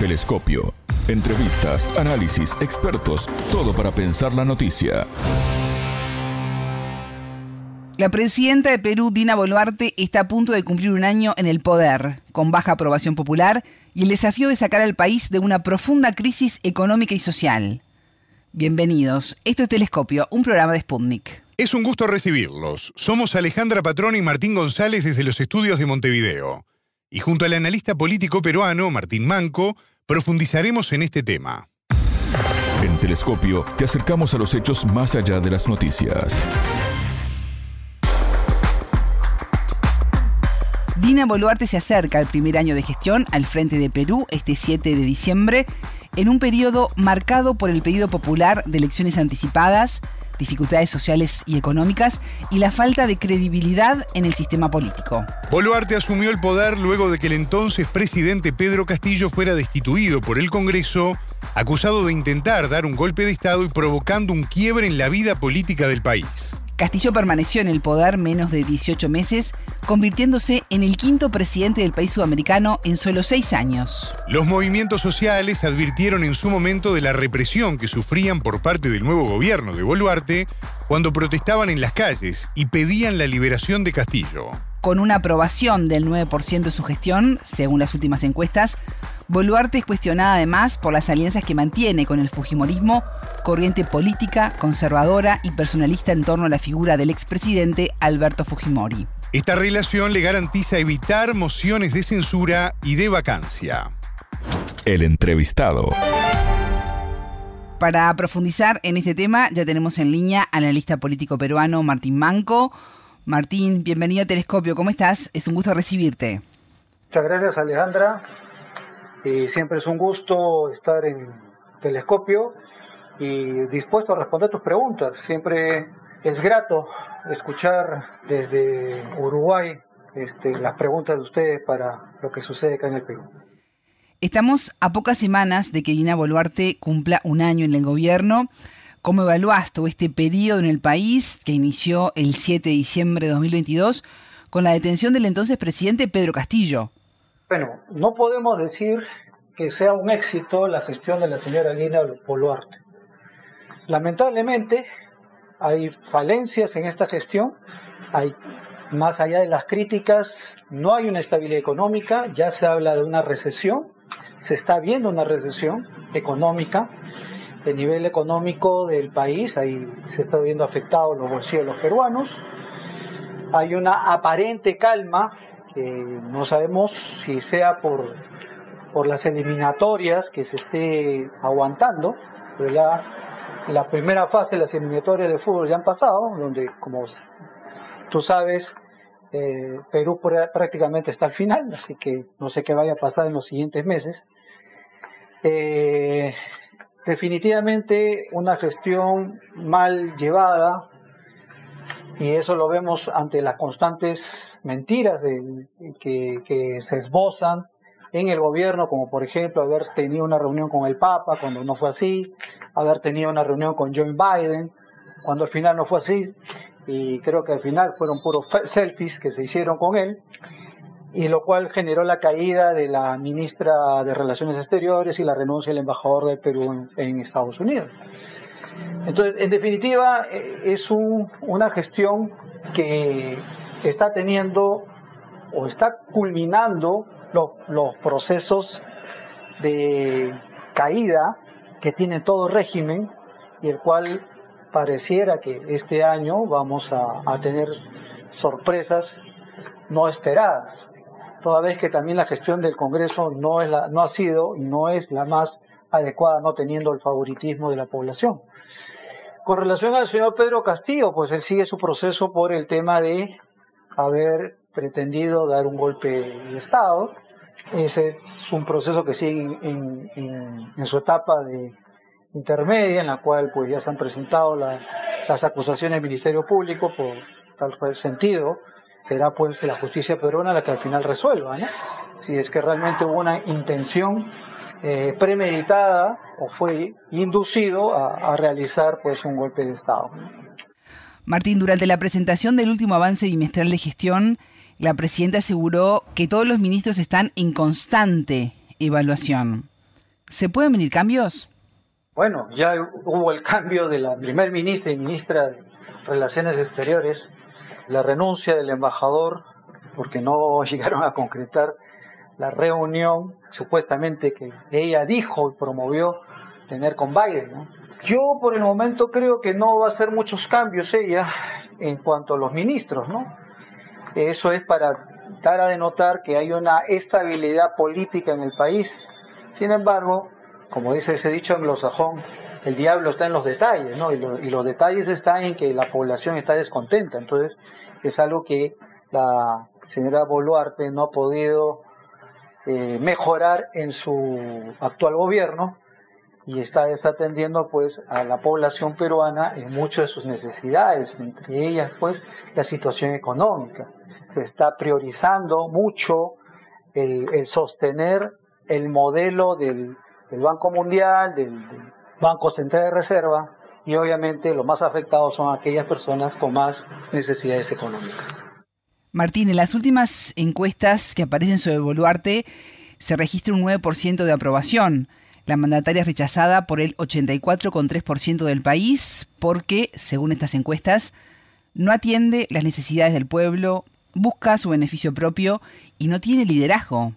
Telescopio. Entrevistas, análisis, expertos, todo para pensar la noticia. La presidenta de Perú, Dina Boluarte, está a punto de cumplir un año en el poder, con baja aprobación popular y el desafío de sacar al país de una profunda crisis económica y social. Bienvenidos, esto es Telescopio, un programa de Sputnik. Es un gusto recibirlos. Somos Alejandra Patrón y Martín González desde los estudios de Montevideo. Y junto al analista político peruano, Martín Manco, profundizaremos en este tema. En Telescopio te acercamos a los hechos más allá de las noticias. Dina Boluarte se acerca al primer año de gestión al frente de Perú este 7 de diciembre, en un periodo marcado por el pedido popular de elecciones anticipadas, dificultades sociales y económicas y la falta de credibilidad en el sistema político. Boluarte asumió el poder luego de que el entonces presidente Pedro Castillo fuera destituido por el Congreso, acusado de intentar dar un golpe de Estado y provocando un quiebre en la vida política del país. Castillo permaneció en el poder menos de 18 meses, convirtiéndose en el quinto presidente del país sudamericano en solo seis años. Los movimientos sociales advirtieron en su momento de la represión que sufrían por parte del nuevo gobierno de Boluarte cuando protestaban en las calles y pedían la liberación de Castillo. Con una aprobación del 9% de su gestión, según las últimas encuestas, Boluarte es cuestionada además por las alianzas que mantiene con el Fujimorismo corriente política, conservadora y personalista en torno a la figura del expresidente Alberto Fujimori. Esta relación le garantiza evitar mociones de censura y de vacancia. El entrevistado. Para profundizar en este tema, ya tenemos en línea al analista político peruano Martín Manco. Martín, bienvenido a Telescopio. ¿Cómo estás? Es un gusto recibirte. Muchas gracias, Alejandra. Y siempre es un gusto estar en Telescopio y dispuesto a responder tus preguntas. Siempre es grato escuchar desde Uruguay este, las preguntas de ustedes para lo que sucede acá en el Perú. Estamos a pocas semanas de que Dina Boluarte cumpla un año en el gobierno. ¿Cómo evaluás todo este periodo en el país que inició el 7 de diciembre de 2022 con la detención del entonces presidente Pedro Castillo? Bueno, no podemos decir que sea un éxito la gestión de la señora Dina Boluarte. Lamentablemente hay falencias en esta gestión, hay más allá de las críticas, no hay una estabilidad económica, ya se habla de una recesión, se está viendo una recesión económica, el nivel económico del país, ahí se está viendo afectado los bolsillos de los peruanos, hay una aparente calma, que no sabemos si sea por, por las eliminatorias que se esté aguantando, ¿verdad? la primera fase de las eliminatorias de fútbol ya han pasado, donde, como tú sabes, eh, Perú prácticamente está al final, así que no sé qué vaya a pasar en los siguientes meses. Eh, definitivamente una gestión mal llevada, y eso lo vemos ante las constantes mentiras de, que, se esbozan en el gobierno, como por ejemplo haber tenido una reunión con el Papa cuando no fue así, haber tenido una reunión con Joe Biden cuando al final no fue así, y creo que al final fueron puros selfies que se hicieron con él, y lo cual generó la caída de la ministra de Relaciones Exteriores y la renuncia del embajador del Perú en, Estados Unidos. Entonces, en definitiva, eh, es una gestión que está teniendo o está culminando los, procesos de caída que tiene todo régimen y el cual pareciera que este año vamos a, tener sorpresas no esperadas, toda vez que también la gestión del Congreso no, es la, no ha sido no es la más adecuada, no teniendo el favoritismo de la población. Con relación al señor Pedro Castillo, pues él sigue su proceso por el tema de haber pretendido dar un golpe de Estado. Ese es un proceso que sigue en, su etapa de intermedia, en la cual pues ya se han presentado las acusaciones del Ministerio Público por tal sentido. Será pues la justicia peruana la que al final resuelva. Si es que realmente hubo una intención eh, premeditada o fue inducido a, a realizar pues un golpe de Estado. Martín, durante la presentación del último avance bimestral de gestión, la presidenta aseguró que todos los ministros están en constante evaluación. ¿Se pueden venir cambios? Bueno, ya hubo el cambio de la primer ministra y ministra de Relaciones Exteriores, la renuncia del embajador porque no llegaron a concretar la reunión supuestamente que ella dijo y promovió tener con Biden. Yo por el momento creo que no va a hacer muchos cambios ella en cuanto a los ministros, ¿no? Eso es para dar a denotar que hay una estabilidad política en el país. Sin embargo, como dice ese dicho anglosajón, el diablo está en los detalles, ¿no? Y, y, los detalles están en que la población está descontenta. Entonces, es algo que la señora Boluarte no ha podido eh, mejorar en su actual gobierno y está desatendiendo pues a la población peruana en muchas de sus necesidades, entre ellas pues la situación económica. Se está priorizando mucho el, sostener el modelo del, Banco Mundial, del, del Banco Central de Reserva, y obviamente los más afectados son aquellas personas con más necesidades económicas. Martín, en las últimas encuestas que aparecen sobre Boluarte se registra un 9% de aprobación. La mandataria es rechazada por el 84,3% del país porque, según estas encuestas, no atiende las necesidades del pueblo, busca su beneficio propio y no tiene liderazgo.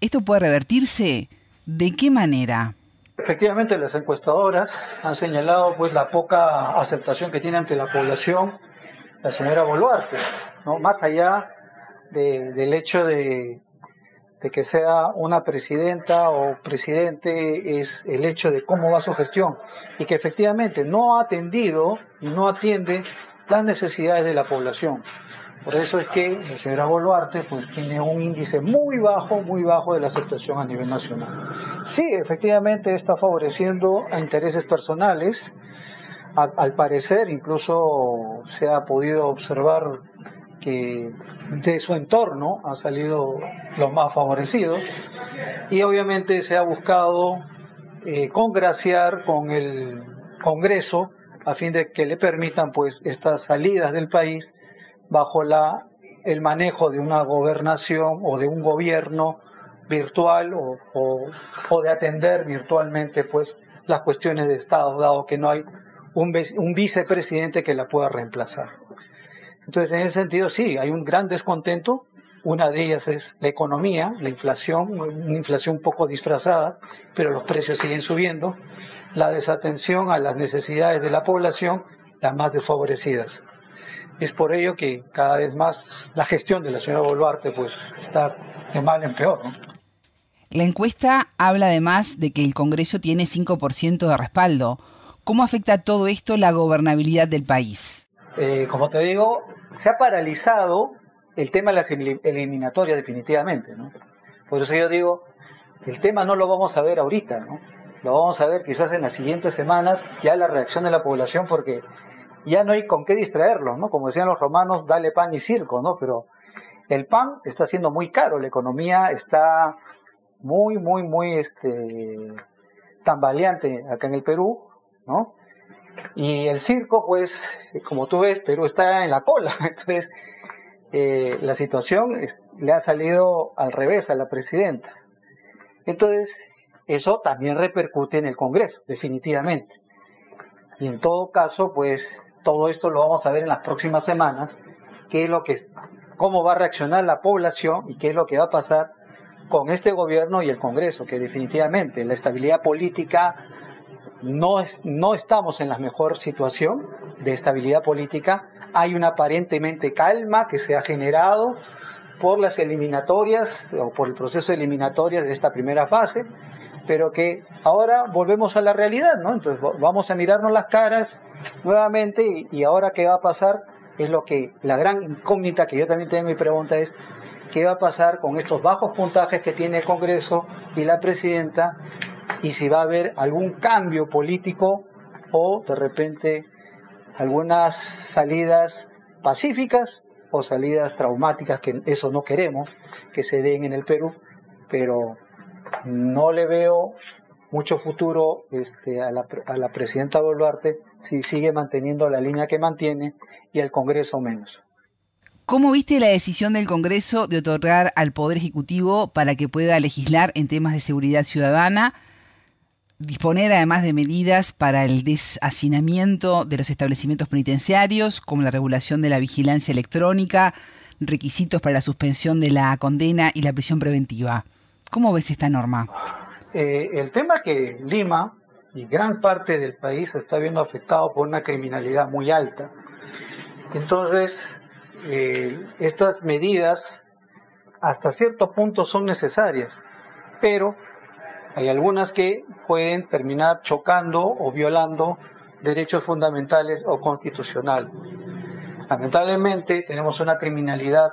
¿Esto puede revertirse? ¿De qué manera? Efectivamente, las encuestadoras han señalado pues la poca aceptación que tiene ante la población la señora Boluarte, ¿no? Más allá del hecho de, de que sea una presidenta o presidente es el hecho de cómo va su gestión y que efectivamente no ha atendido y no atiende las necesidades de la población. Por eso es que la señora Boluarte pues tiene un índice muy bajo, muy bajo de la aceptación a nivel nacional. Sí, efectivamente está favoreciendo a intereses personales. al parecer incluso se ha podido observar que de su entorno han salido los más favorecidos y obviamente se ha buscado eh, congraciar con el Congreso a fin de que le permitan pues estas salidas del país bajo la el manejo de una gobernación o de un gobierno virtual o, o, de atender virtualmente pues las cuestiones de Estado, dado que no hay un, un vicepresidente que la pueda reemplazar. Entonces, en ese sentido, sí, hay un gran descontento. Una de ellas es la economía, la inflación, una inflación un poco disfrazada, pero los precios siguen subiendo. La desatención a las necesidades de la población, las más desfavorecidas. Es por ello que cada vez más la gestión de la señora Boluarte pues, está de mal en peor. La encuesta habla además de que el Congreso tiene 5% de respaldo. ¿Cómo afecta todo esto la gobernabilidad del país? Eh, como te digo, se ha paralizado el tema de las eliminatorias definitivamente, ¿no? Por eso yo digo, el tema no lo vamos a ver ahorita, ¿no? Lo vamos a ver quizás en las siguientes semanas, ya la reacción de la población, porque ya no hay con qué distraerlos, ¿no? Como decían los romanos, dale pan y circo, ¿no? Pero el pan está siendo muy caro, la economía está muy, muy, muy, este, tambaleante acá en el Perú, ¿no? Y el circo, pues, como tú ves, Perú está en la cola. Entonces, eh, la situación le ha salido al revés a la presidenta. Entonces, eso también repercute en el Congreso, definitivamente. Y en todo caso, pues, todo esto lo vamos a ver en las próximas semanas, qué es lo que, cómo va a reaccionar la población y qué es lo que va a pasar con este gobierno y el Congreso, que definitivamente la estabilidad política no, es, no estamos en la mejor situación de estabilidad política. Hay una aparentemente calma que se ha generado por las eliminatorias o por el proceso de eliminatorias de esta primera fase, pero que ahora volvemos a la realidad, ¿no? Entonces vamos a mirarnos las caras nuevamente y, y ahora qué va a pasar es lo que la gran incógnita que yo también tengo mi pregunta es qué va a pasar con estos bajos puntajes que tiene el Congreso y la presidenta y si va a haber algún cambio político o de repente algunas salidas pacíficas o salidas traumáticas, que eso no queremos que se den en el Perú, pero no le veo mucho futuro este, a, la, a la presidenta Boluarte si sigue manteniendo la línea que mantiene y el Congreso menos. ¿Cómo viste la decisión del Congreso de otorgar al Poder Ejecutivo para que pueda legislar en temas de seguridad ciudadana disponer además de medidas para el deshacinamiento de los establecimientos penitenciarios, como la regulación de la vigilancia electrónica, requisitos para la suspensión de la condena y la prisión preventiva. ¿Cómo ves esta norma? Eh, el tema que Lima y gran parte del país está viendo afectado por una criminalidad muy alta. Entonces, eh, estas medidas hasta cierto punto son necesarias, pero hay algunas que pueden terminar chocando o violando derechos fundamentales o constitucionales. Lamentablemente tenemos una criminalidad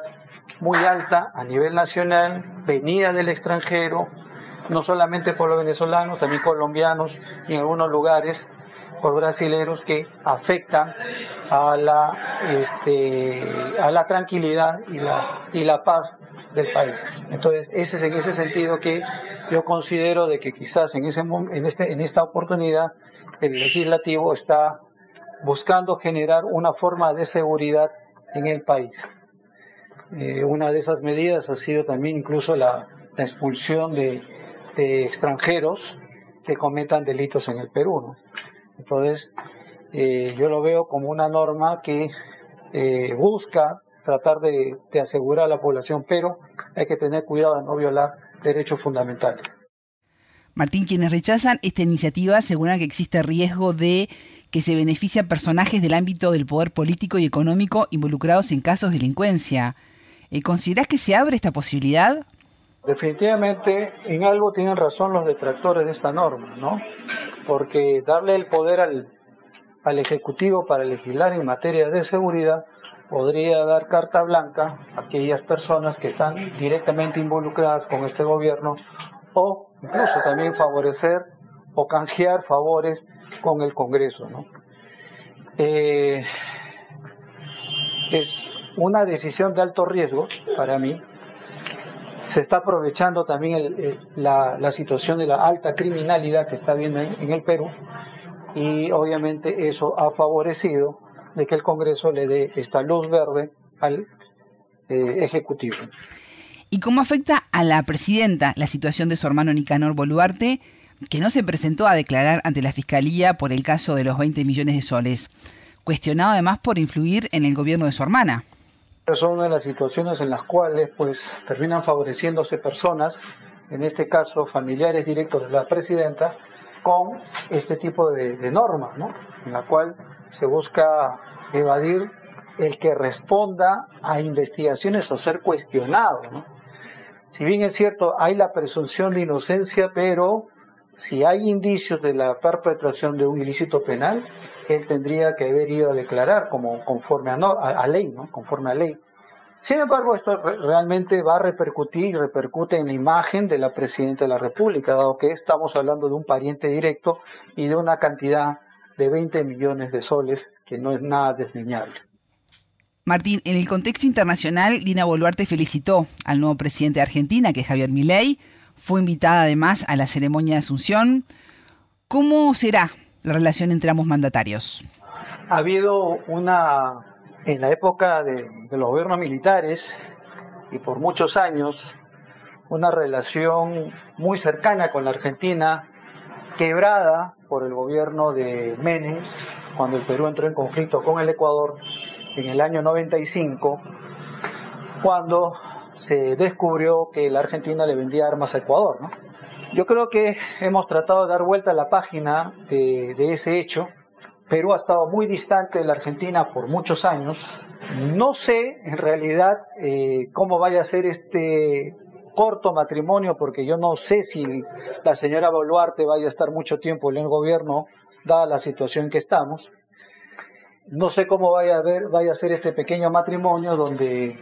muy alta a nivel nacional, venida del extranjero, no solamente por los venezolanos, también colombianos y en algunos lugares por brasileños que afectan a la este, a la tranquilidad y la y la paz del país. Entonces, ese es en ese sentido que yo considero de que quizás en ese en este en esta oportunidad el legislativo está buscando generar una forma de seguridad en el país. Eh, una de esas medidas ha sido también incluso la, expulsión de, extranjeros que cometan delitos en el Perú. Entonces, eh, yo lo veo como una norma que eh, busca tratar de, de asegurar a la población, pero hay que tener cuidado de no violar derechos fundamentales. Martín, quienes rechazan esta iniciativa aseguran que existe riesgo de que se beneficie a personajes del ámbito del poder político y económico involucrados en casos de delincuencia. Eh, ¿Considerás que se abre esta posibilidad? Definitivamente en algo tienen razón los detractores de esta norma, ¿no? Porque darle el poder al, al Ejecutivo para legislar en materia de seguridad podría dar carta blanca a aquellas personas que están directamente involucradas con este gobierno o incluso también favorecer o canjear favores con el Congreso. ¿no? Eh, es una decisión de alto riesgo para mí. Se está aprovechando también la, situación de la alta criminalidad que está habiendo en, el Perú y obviamente eso ha favorecido de que el Congreso le dé esta luz verde al eh, Ejecutivo. ¿Y cómo afecta a la presidenta la situación de su hermano Nicanor Boluarte? que no se presentó a declarar ante la Fiscalía por el caso de los 20 millones de soles, cuestionado además por influir en el gobierno de su hermana. Son una de las situaciones en las cuales pues terminan favoreciéndose personas, en este caso familiares directos de la presidenta, con este tipo de, normas, ¿no? en la cual se busca evadir el que responda a investigaciones o ser cuestionado. ¿no? Si bien es cierto, hay la presunción de inocencia, pero si hay indicios de la perpetración de un ilícito penal, él tendría que haber ido a declarar como conforme a, ley, ¿no? Conforme a ley. Sin embargo, esto realmente va a repercutir y repercute en la imagen de la presidenta de la República, dado que estamos hablando de un pariente directo y de una cantidad de 20 millones de soles que no es nada desdeñable. Martín, en el contexto internacional, Dina Boluarte felicitó al nuevo presidente de Argentina, que es Javier Milei, fue invitada además a la ceremonia de Asunción. ¿Cómo será la relación entre ambos mandatarios? Ha habido una, en la época de, los gobiernos militares y por muchos años, una relación muy cercana con la Argentina, quebrada por el gobierno de Menem, cuando el Perú entró en conflicto con el Ecuador en el año 95, cuando se descubrió que la Argentina le vendía armas a Ecuador. Yo creo que hemos tratado de dar vuelta a la página de, ese hecho. Perú ha estado muy distante de la Argentina por muchos años. No sé en realidad eh, cómo vaya a ser este corto matrimonio, porque yo no sé si la señora Boluarte vaya a estar mucho tiempo en el gobierno, dada la situación en que estamos. No sé cómo vaya a, ver, vaya a ser este pequeño matrimonio donde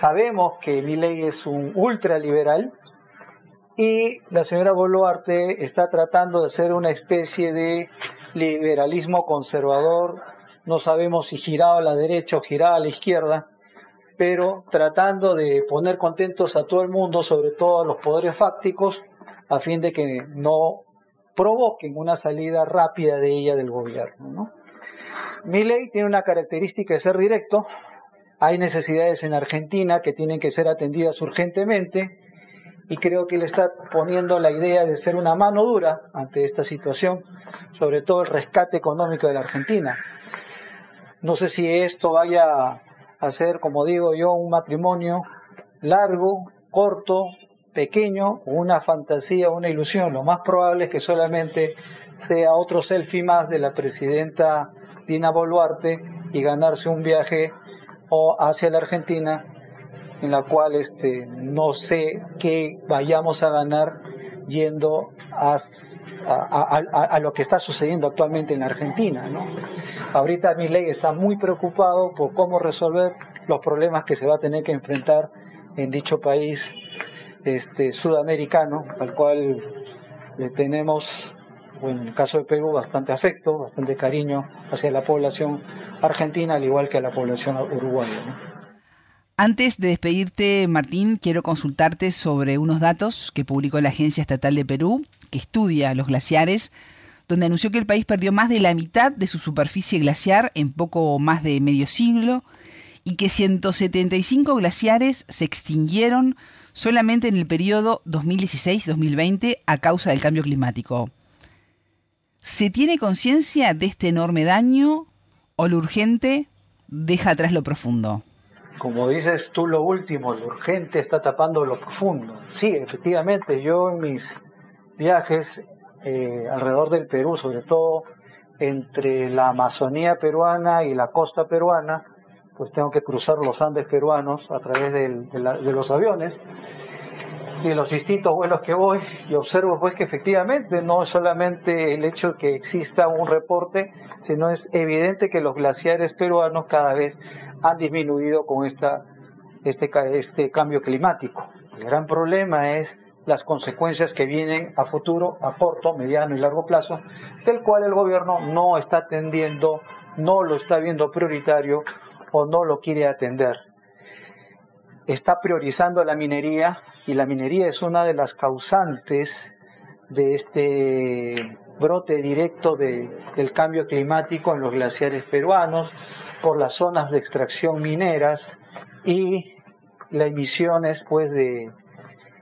Sabemos que Milei es un ultraliberal y la señora Boluarte está tratando de ser una especie de liberalismo conservador, no sabemos si girado a la derecha o girado a la izquierda, pero tratando de poner contentos a todo el mundo, sobre todo a los poderes fácticos, a fin de que no provoquen una salida rápida de ella del gobierno. ¿no? Milley tiene una característica de ser directo, hay necesidades en Argentina que tienen que ser atendidas urgentemente y creo que él está poniendo la idea de ser una mano dura ante esta situación, sobre todo el rescate económico de la Argentina. No sé si esto vaya a ser, como digo yo, un matrimonio largo, corto, pequeño, una fantasía, una ilusión. Lo más probable es que solamente sea otro selfie más de la presidenta Dina Boluarte y ganarse un viaje o hacia la Argentina en la cual este, no sé qué vayamos a ganar yendo a, lo que está sucediendo actualmente en la Argentina. ¿no? Ahorita mi ley está muy preocupado por cómo resolver los problemas que se va a tener que enfrentar en dicho país este, sudamericano, al cual le tenemos, en el caso de Perú, bastante afecto, bastante cariño hacia la población argentina, al igual que a la población uruguaya. ¿no? Antes de despedirte, Martín, quiero consultarte sobre unos datos que publicó la Agencia Estatal de Perú, que estudia los glaciares, donde anunció que el país perdió más de la mitad de su superficie glaciar en poco más de medio siglo y que 175 glaciares se extinguieron solamente en el periodo 2016-2020 a causa del cambio climático. ¿Se tiene conciencia de este enorme daño o lo urgente deja atrás lo profundo? Como dices tú, lo último, lo urgente está tapando lo profundo. Sí, efectivamente, yo en mis viajes eh, alrededor del Perú, sobre todo entre la Amazonía peruana y la costa peruana, pues tengo que cruzar los Andes peruanos a través de los aviones en los distintos vuelos que voy y observo pues que efectivamente no es solamente el hecho de que exista un reporte, sino es evidente que los glaciares peruanos cada vez han disminuido con este, este cambio climático. El gran problema es las consecuencias que vienen a futuro, a corto, mediano y largo plazo, del cual el gobierno no está atendiendo, no lo está viendo prioritario o no lo quiere atender está priorizando la minería y la minería es una de las causantes de este brote directo del cambio climático en los glaciares peruanos por las zonas de extracción mineras y las emisiones pues de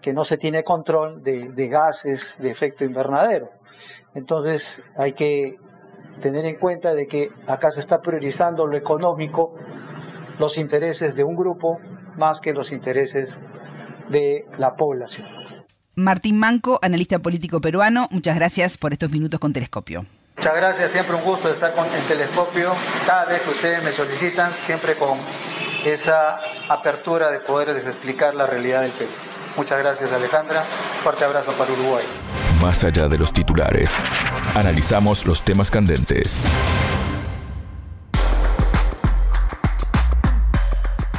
que no se tiene control de, de gases de efecto invernadero. Entonces hay que tener en cuenta de que acá se está priorizando lo económico, los intereses de un grupo más que los intereses de la población. Martín Manco, analista político peruano, muchas gracias por estos minutos con Telescopio. Muchas gracias, siempre un gusto estar con el Telescopio. Cada vez que ustedes me solicitan, siempre con esa apertura de poder explicar la realidad del Perú. Muchas gracias Alejandra, fuerte abrazo para Uruguay. Más allá de los titulares, analizamos los temas candentes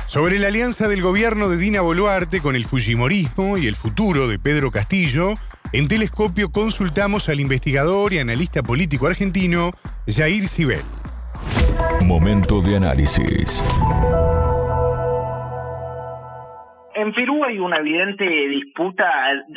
Sobre la alianza del gobierno de Dina Boluarte con el Fujimorismo y el futuro de Pedro Castillo, en Telescopio consultamos al investigador y analista político argentino Jair Sibel. Momento de análisis. En Perú hay una evidente disputa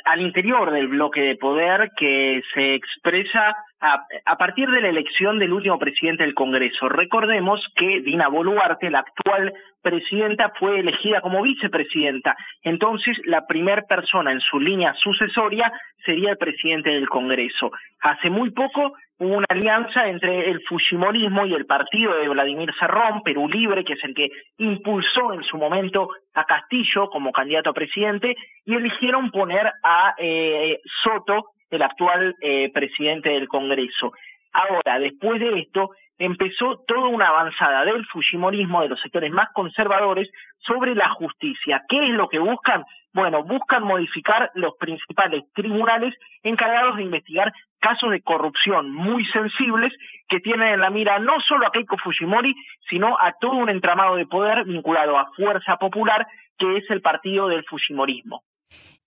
al interior del bloque de poder que se expresa a, partir de la elección del último presidente del Congreso. Recordemos que Dina Boluarte, la actual presidenta, fue elegida como vicepresidenta. Entonces, la primera persona en su línea sucesoria sería el presidente del Congreso. Hace muy poco una alianza entre el Fujimorismo y el partido de Vladimir Serrón, Perú Libre, que es el que impulsó en su momento a Castillo como candidato a presidente, y eligieron poner a eh, Soto el actual eh, presidente del Congreso. Ahora, después de esto, empezó toda una avanzada del Fujimorismo, de los sectores más conservadores, sobre la justicia. ¿Qué es lo que buscan? Bueno, buscan modificar los principales tribunales encargados de investigar casos de corrupción muy sensibles que tienen en la mira no solo a Keiko Fujimori, sino a todo un entramado de poder vinculado a Fuerza Popular, que es el partido del Fujimorismo.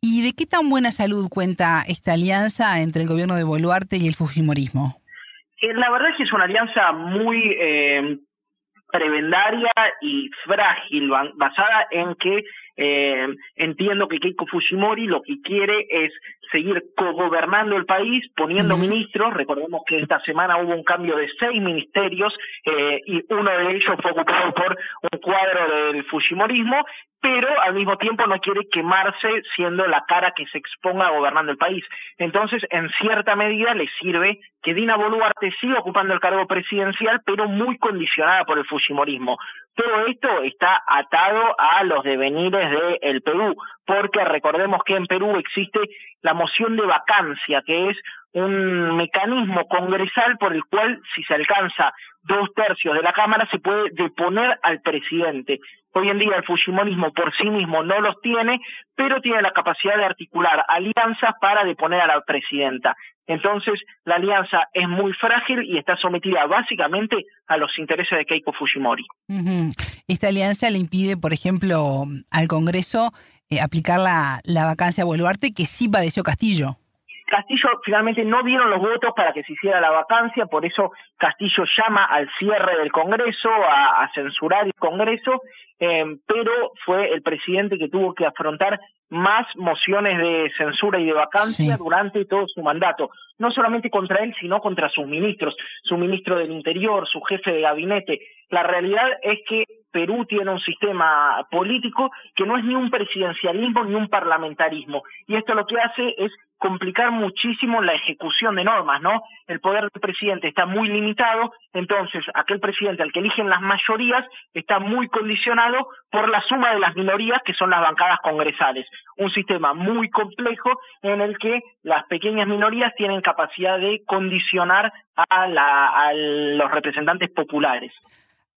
¿Y de qué tan buena salud cuenta esta alianza entre el gobierno de Boluarte y el Fujimorismo? Eh, la verdad es que es una alianza muy eh, prebendaria y frágil, basada en que eh, entiendo que Keiko Fujimori lo que quiere es seguir cogobernando el país, poniendo ministros. Recordemos que esta semana hubo un cambio de seis ministerios eh, y uno de ellos fue ocupado por un cuadro del Fujimorismo pero al mismo tiempo no quiere quemarse siendo la cara que se exponga gobernando el país. Entonces, en cierta medida le sirve que Dina Boluarte siga ocupando el cargo presidencial, pero muy condicionada por el Fujimorismo. Todo esto está atado a los devenires del Perú, porque recordemos que en Perú existe la moción de vacancia, que es un mecanismo congresal por el cual, si se alcanza dos tercios de la Cámara, se puede deponer al presidente. Hoy en día el Fujimorismo por sí mismo no los tiene, pero tiene la capacidad de articular alianzas para deponer a la presidenta. Entonces, la alianza es muy frágil y está sometida básicamente a los intereses de Keiko Fujimori. Esta alianza le impide, por ejemplo, al Congreso eh, aplicar la, la vacancia a Boluarte, que sí padeció Castillo. Castillo finalmente no dieron los votos para que se hiciera la vacancia, por eso Castillo llama al cierre del Congreso, a, censurar el Congreso, eh, pero fue el presidente que tuvo que afrontar más mociones de censura y de vacancia durante todo su mandato, no solamente contra él, sino contra sus ministros, su ministro del Interior, su jefe de gabinete. La realidad es que Perú tiene un sistema político que no es ni un presidencialismo ni un parlamentarismo, y esto lo que hace es complicar muchísimo la ejecución de normas, ¿no? El poder del presidente está muy limitado, entonces aquel presidente al que eligen las mayorías está muy condicionado por la suma de las minorías que son las bancadas congresales. Un sistema muy complejo en el que las pequeñas minorías tienen capacidad de condicionar a, los representantes populares.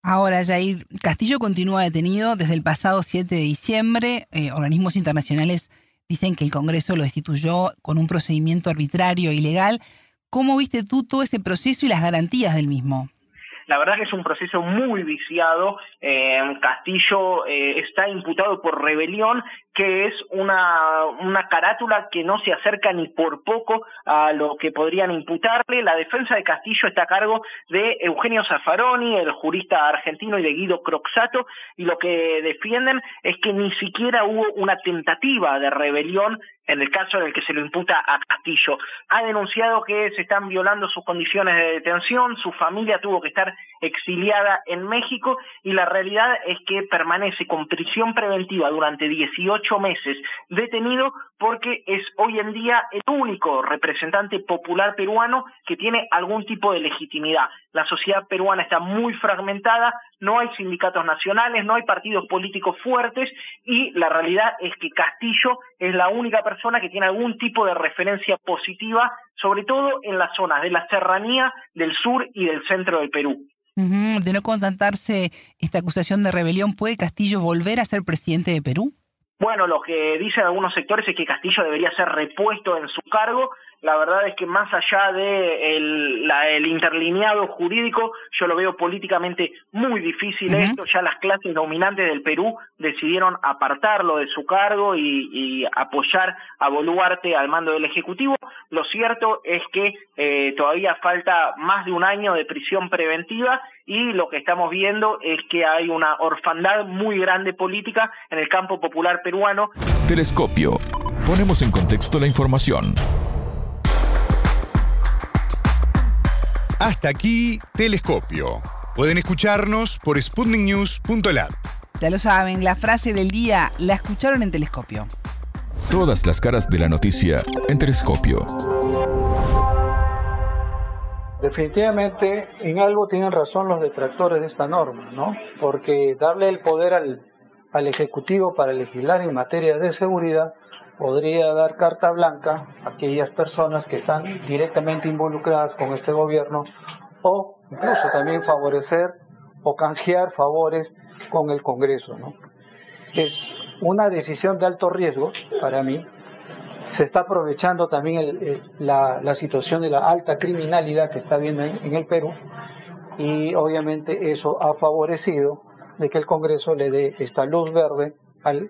Ahora, Jair, Castillo continúa detenido desde el pasado 7 de diciembre. Eh, organismos internacionales Dicen que el Congreso lo destituyó con un procedimiento arbitrario e ilegal. ¿Cómo viste tú todo ese proceso y las garantías del mismo? La verdad que es un proceso muy viciado. Eh, Castillo eh, está imputado por rebelión, que es una, una carátula que no se acerca ni por poco a lo que podrían imputarle. La defensa de Castillo está a cargo de Eugenio Zaffaroni, el jurista argentino, y de Guido Croxato, y lo que defienden es que ni siquiera hubo una tentativa de rebelión en el caso en el que se lo imputa a Castillo. Ha denunciado que se están violando sus condiciones de detención, su familia tuvo que estar exiliada en México y la realidad es que permanece con prisión preventiva durante 18 meses detenido porque es hoy en día el único representante popular peruano que tiene algún tipo de legitimidad. La sociedad peruana está muy fragmentada, no hay sindicatos nacionales, no hay partidos políticos fuertes y la realidad es que Castillo es la única persona que tiene algún tipo de referencia positiva, sobre todo en las zonas de la serranía del sur y del centro del Perú. De no contentarse esta acusación de rebelión, ¿puede Castillo volver a ser presidente de Perú? Bueno, lo que dicen algunos sectores es que Castillo debería ser repuesto en su cargo. La verdad es que más allá de el, interlineado jurídico, yo lo veo políticamente muy difícil esto. Ya las clases dominantes del Perú decidieron apartarlo de su cargo y, apoyar a Boluarte al mando del Ejecutivo. Lo cierto es que eh, todavía falta más de un año de prisión preventiva y lo que estamos viendo es que hay una orfandad muy grande política en el campo popular peruano. Telescopio. Ponemos en contexto la información. Hasta aquí, Telescopio. Pueden escucharnos por sputniknews.lab. Ya lo saben, la frase del día la escucharon en Telescopio. Todas las caras de la noticia en Telescopio. Definitivamente en algo tienen razón los detractores de esta norma, ¿no? Porque darle el poder al, al Ejecutivo para legislar en materia de seguridad podría dar carta blanca a aquellas personas que están directamente involucradas con este gobierno o incluso también favorecer o canjear favores con el Congreso, ¿no? Es una decisión de alto riesgo para mí se está aprovechando también la, situación de la alta criminalidad que está habiendo en, el Perú y obviamente eso ha favorecido de que el Congreso le dé esta luz verde al